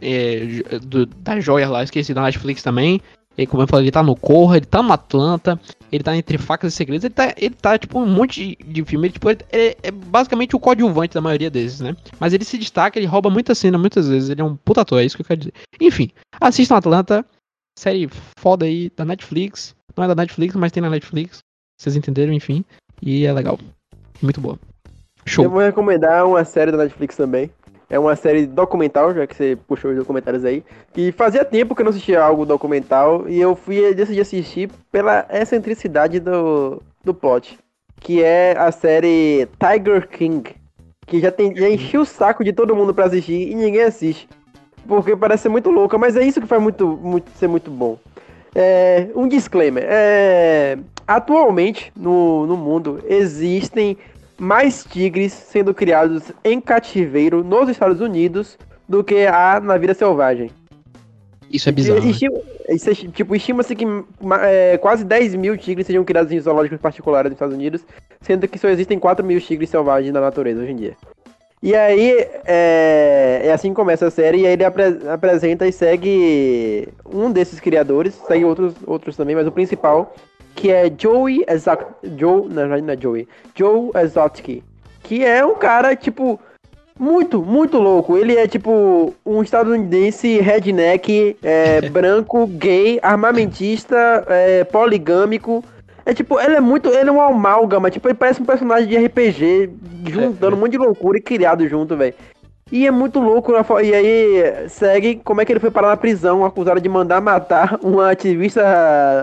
é, do, da joia lá, esqueci, da Netflix também. E como eu falei, ele tá no Corra, ele tá no Atlanta, ele tá entre facas e segredos, ele tá, ele tá tipo um monte de, filme, ele, tipo, ele, é, é basicamente o coadjuvante da maioria desses, né? Mas ele se destaca, ele rouba muita cena muitas vezes, ele é um puta ator, é isso que eu quero dizer. Enfim, assistam Atlanta, série foda aí da Netflix, não é da Netflix, mas tem na Netflix, vocês entenderam, enfim, e é legal, muito boa. Show. Eu vou recomendar uma série da Netflix também. É uma série documental, já que você puxou os documentários aí. Que fazia tempo que eu não assistia algo documental. E eu fui decidi assistir pela excentricidade do, do plot. Que é a série Tiger King. Que já, tem, já encheu o saco de todo mundo pra assistir e ninguém assiste. Porque parece ser muito louca, mas é isso que faz muito, muito, ser muito bom. É, um disclaimer. É, atualmente, no, no mundo, existem mais tigres sendo criados em cativeiro nos Estados Unidos do que há na vida selvagem. Isso é bizarro. né? Estima- isso é, tipo, estima-se que é, quase 10 mil tigres sejam criados em zoológicos particulares nos Estados Unidos, sendo que só existem 4 mil tigres selvagens na natureza hoje em dia. E aí, é, é assim que começa a série, e aí ele apre- apresenta e segue um desses criadores, segue outros, outros também, mas o principal, que é Joey Exotic, Joe, na não é Joey, Joe Exotic, que é um cara, tipo, muito, muito louco. Ele é tipo um estadunidense redneck, é, branco, gay, armamentista, é, poligâmico. É tipo, ele é muito. Ele é um amálgama, tipo, ele parece um personagem de RPG, juntando É, um monte de loucura e criado junto, velho. E é muito louco, né? e aí segue como é que ele foi parar na prisão, acusado de mandar matar uma ativista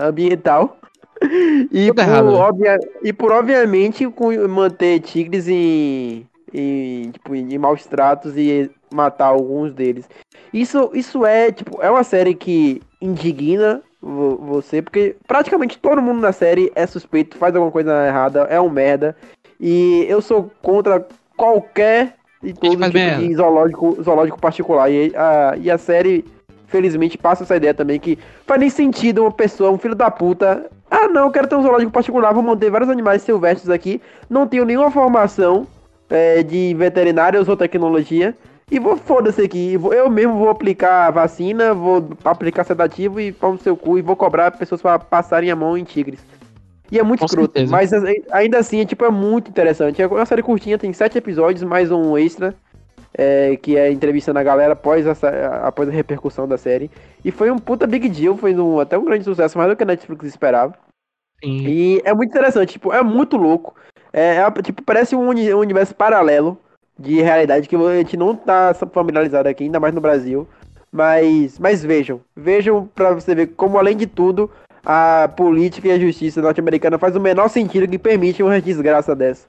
ambiental. E Tudo por, errado, né? obvia- e por obviamente manter tigres em, em, tipo, em maus tratos e matar alguns deles. Isso, isso é, tipo, é uma série que indigna você, porque praticamente todo mundo na série é suspeito, faz alguma coisa errada, é um merda. E eu sou contra qualquer e todo tipo merda. de zoológico, zoológico particular. E a, e a série, felizmente, passa essa ideia também que faz nem sentido uma pessoa, um filho da puta. Ah, não, eu quero ter um zoológico particular, vou manter vários animais silvestres aqui. Não tenho nenhuma formação é, de veterinária ou tecnologia. E vou foda-se aqui. Eu mesmo vou aplicar vacina, vou aplicar sedativo e pau no seu cu e vou cobrar pessoas para passarem a mão em tigres. E é muito Com escroto, certeza. mas ainda assim, é, tipo, é muito interessante. É uma série curtinha, tem sete episódios, mais um extra, é, que é entrevistando a galera após a, após a repercussão da série. E foi um puta big deal, foi um- até um grande sucesso, mais do que a Netflix esperava. Sim. E é muito interessante, tipo, é muito louco. É, é, tipo, parece um, uni- um universo paralelo de realidade que a gente não tá familiarizado aqui, ainda mais no Brasil. Mas, mas vejam, vejam pra você ver como, além de tudo, a política e a justiça norte-americana faz o menor sentido que permite uma desgraça dessa.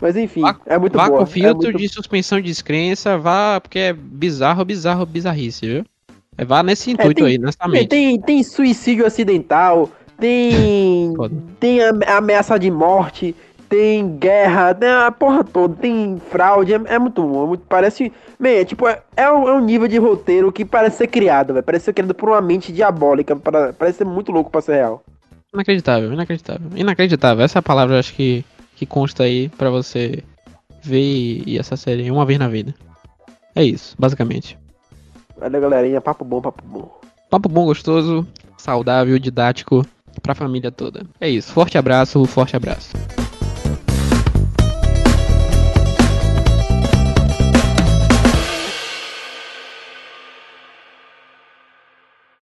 Mas enfim, Vá- é muito vá boa. com é filtro muito- de suspensão de descrença, vá, porque é bizarro, bizarro, bizarrice, viu? É, vá nesse intuito tem- aí, nessa Tem, mente. tem, tem suicídio acidental, tem. Tem ame- ameaça de morte, tem guerra, tem a porra toda, tem fraude, é, é muito bom. é muito- parece. Man, é, tipo, é, é um, é um nível de roteiro que parece ser criado, velho. Parece ser criado por uma mente diabólica. para- parece ser muito louco pra ser real. Inacreditável, inacreditável. Inacreditável. Essa é a palavra, eu acho que, que consta aí pra você ver e, e essa série uma vez na vida. É isso, basicamente. Valeu, galerinha. Papo bom, papo bom. Papo bom, gostoso, saudável, didático pra família toda. É isso. Forte abraço, forte abraço.